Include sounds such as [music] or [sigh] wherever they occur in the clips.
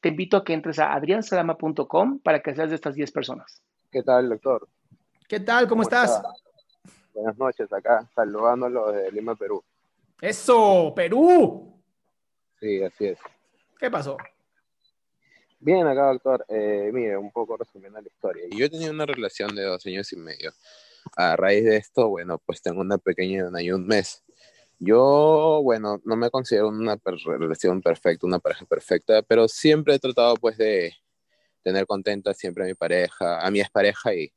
te invito a que entres a adriansalama.com para que seas de estas 10 personas. ¿Qué tal, doctor? ¿Qué tal? ¿Cómo, estás? Buenas noches, acá saludándolo de Lima, Perú. ¡Eso! ¡Perú! Sí, así es. ¿Qué pasó? Bien, acá, doctor. Eh, mire, un poco resumiendo la historia. Yo tenía una relación de dos años y medio. A raíz de esto, bueno, pues tengo una pequeña de un año y un mes. Yo, bueno, no me considero una relación perfecta, una pareja perfecta, pero siempre he tratado pues de tener contenta siempre a mi pareja, a mi expareja y,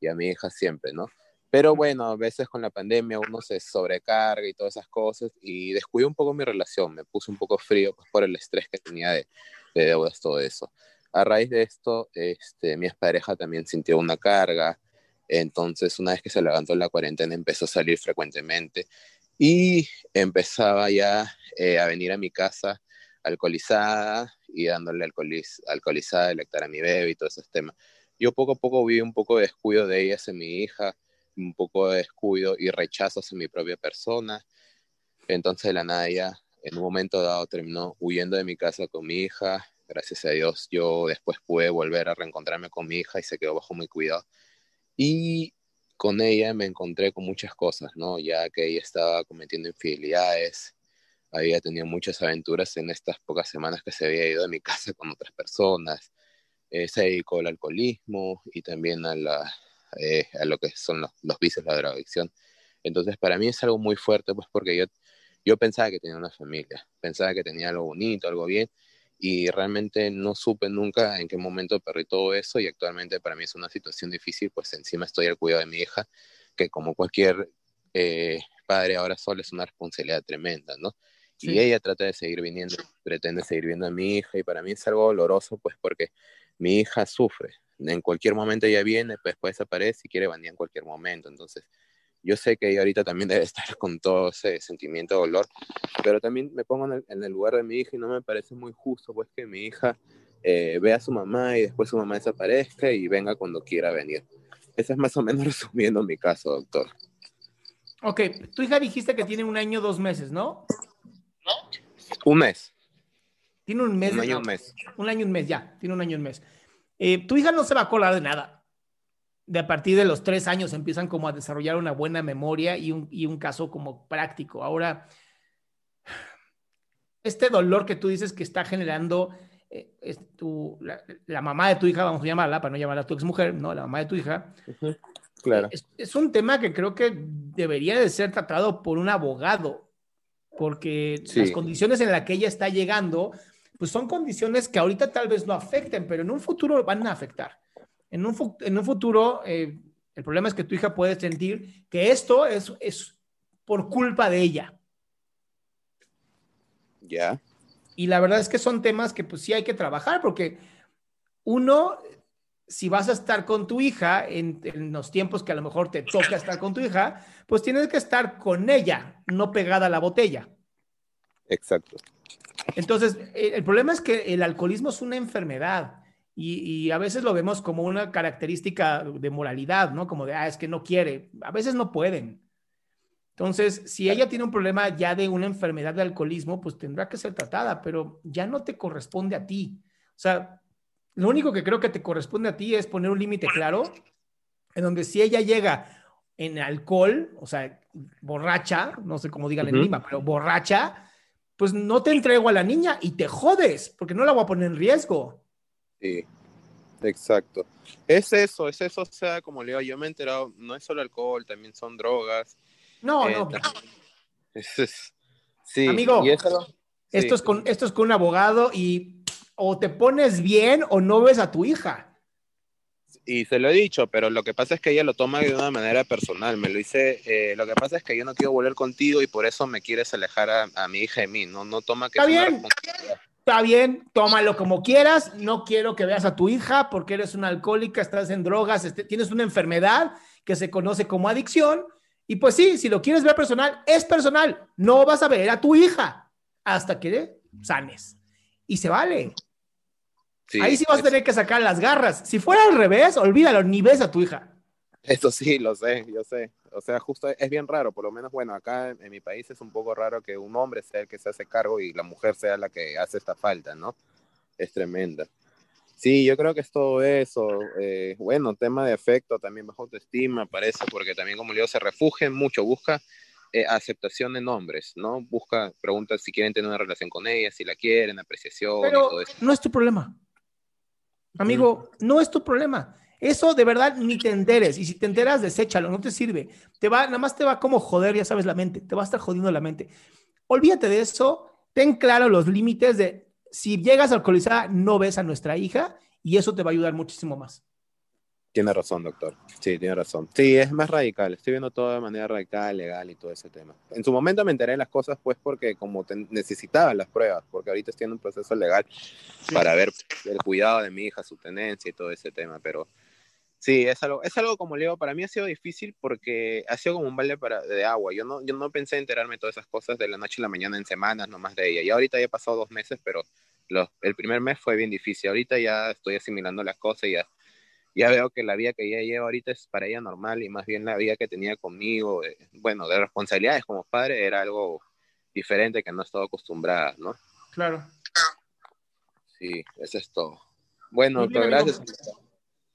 y a mi hija siempre, ¿no? Pero bueno, a veces con la pandemia uno se sobrecarga y todas esas cosas y descuido un poco mi relación, me puse un poco frío pues, por el estrés que tenía de, de deudas, todo eso. A raíz de esto, este, mi expareja también sintió una carga, entonces una vez que se levantó la cuarentena empezó a salir frecuentemente y empezaba ya eh, a venir a mi casa alcoholizada y dándole alcoholiz alcoholizada, electar a mi bebé y todos esos temas. Yo poco a poco vi un poco de descuido de ella hacia mi hija, un poco de descuido y rechazo hacia mi propia persona. Entonces de la nada ya en un momento dado terminó huyendo de mi casa con mi hija. Gracias a Dios yo después pude volver a reencontrarme con mi hija y se quedó bajo mi cuidado. Y con ella me encontré con muchas cosas, ¿no? Ya que ella estaba cometiendo infidelidades, había tenido muchas aventuras en estas pocas semanas que se había ido de mi [laughs] casa con otras personas, eh, se dedicó al alcoholismo y también eh, a lo que son los, los vicios, la drogadicción. Entonces, para mí es algo muy fuerte, pues porque yo, yo pensaba que tenía una familia, pensaba que tenía algo bonito, algo bien, y realmente no supe nunca en qué momento perdí todo eso y actualmente para mí es una situación difícil, pues encima estoy al cuidado de mi hija, que como cualquier eh, padre ahora solo es una responsabilidad tremenda, ¿no? Sí. Y ella trata de seguir viniendo, pretende seguir viendo a mi hija y para mí es algo doloroso, pues porque mi hija sufre. En cualquier momento ella viene, pues después desaparece y quiere venir en cualquier momento. Entonces, yo sé que ella ahorita también [laughs] debe estar con todo ese sentimiento de dolor, pero también me pongo en el, en el lugar de mi hija y no me parece muy justo, pues que mi hija eh, vea a su mamá y después su mamá desaparezca y venga cuando quiera venir. Ese es más o menos [laughs] resumiendo mi caso, doctor. Ok, tu hija dijiste que tiene un año, dos meses, ¿no? Un mes. Tiene un mes. Un año, no, un mes. Un año, un mes, ya. Tiene un año, un mes. Eh, tu hija no se va a colar de nada. De a partir de los tres años empiezan como a desarrollar una buena memoria y un, y un caso como práctico. Ahora, este dolor que tú dices que está generando eh, es tu, la, la, mamá de tu hija, vamos a llamarla, para no llamarla tu exmujer, ¿no? La mamá de tu hija. Uh -huh. Claro. Es, es, un tema que creo que debería de ser tratado por un abogado, porque sí. las condiciones en las que ella está llegando, pues son condiciones que ahorita tal vez no afecten, pero en un futuro van a afectar. En un, en un futuro, eh, el problema es que tu hija puede sentir que esto es, es por culpa de ella. Ya. Y la verdad es que son temas que pues sí hay que trabajar porque uno, si vas a estar con tu hija en, en, los tiempos que a lo mejor te toca estar con tu hija, pues tienes que estar con ella, no pegada a la botella. Exacto. Entonces, el problema es que el alcoholismo es una enfermedad y, y, a veces lo vemos como una característica de moralidad, ¿no? Como de, ah, es que no quiere. A veces no pueden. Entonces, si ella tiene un problema ya de una enfermedad de alcoholismo, pues tendrá que ser tratada, pero ya no te corresponde a ti. O sea, lo único que creo que te corresponde a ti es poner un límite claro, en donde si ella llega en alcohol, o sea, borracha, no sé cómo digan en Lima, pero borracha, pues no te entrego a la niña y te jodes, porque no la voy a poner en riesgo. Sí, exacto. Es eso, es eso, o sea, como le digo, yo me he enterado, no es solo alcohol, también son drogas. No, eh, no. Es, es, sí, Amigo, eso, esto, es con, esto es con un abogado y o te pones bien o no ves a tu hija y se lo he dicho, pero lo que pasa es que ella lo toma de una manera personal. Me lo dice, eh, lo que pasa es que yo no quiero volver contigo y por eso me quieres alejar a, a mi hija de mí. No, no toma que Está bien, está bien, tómalo como quieras. No quiero que veas a tu hija porque eres una alcohólica, estás en drogas, este, tienes una enfermedad que se conoce como adicción. Y pues sí, si lo quieres ver personal, es personal. No vas a ver a tu hija hasta que sanes. Y se vale. Ahí sí vas a tener que sacar las garras. Si fuera al revés, olvídalo, ni ves a tu hija. Eso sí, lo sé, yo sé. O sea, justo es bien raro, por lo menos, bueno, acá en, mi país es un poco raro que un hombre sea el que se hace cargo y la mujer sea la que hace esta falta, ¿no? Es tremenda. Sí, yo creo que es todo eso. Eh, bueno, tema de afecto, también bajo autoestima, parece, porque también, como le digo, se refugia mucho, busca eh, aceptación en hombres, ¿no? Busca, pregunta si quieren tener una relación con ella, si la quieren, apreciación Pero y todo eso. No es tu problema. Amigo, no es tu problema. Eso de verdad ni te enteres. Y si te enteras, deséchalo, no te sirve. Te va, nada más te va como joder, ya sabes, la mente. Te va a estar jodiendo la mente. Olvídate de eso. Ten claro los límites de si llegas alcoholizada, no ves a nuestra hija y eso te va a ayudar muchísimo más. Tiene razón, doctor. Sí, tiene razón. Sí, es más radical. Estoy viendo todo de manera radical, legal y todo ese tema. En su momento me enteré de las cosas, pues, porque como necesitaba las pruebas, porque ahorita estoy en un proceso legal para ver el cuidado de mi hija, su tenencia y todo ese tema. Pero sí, es algo, es algo como le digo, para mí ha sido difícil porque ha sido como un balde para, de agua. Yo no, yo no pensé enterarme de todas esas cosas de la noche a la mañana en semanas nomás de ella. Y ahorita ya he pasado dos meses, pero los, el primer mes fue bien difícil. Ahorita ya estoy asimilando las cosas y ya ya veo que la vida que ella lleva ahorita es para ella normal y más bien la vida que tenía conmigo, bueno, de responsabilidades como padre era algo diferente que no estaba acostumbrada, ¿no? Claro. Sí, eso es todo. Bueno, bien, gracias.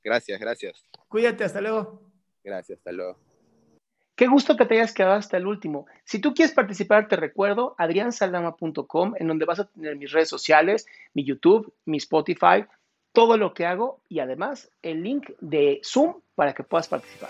Gracias, gracias. Cuídate, hasta luego. Gracias, hasta luego. Qué gusto que te hayas quedado hasta el último. Si tú quieres participar, te recuerdo adriansaldama.com, en donde vas a tener mis redes sociales, mi YouTube, mi Spotify, todo lo que hago y además el link de Zoom para que puedas participar.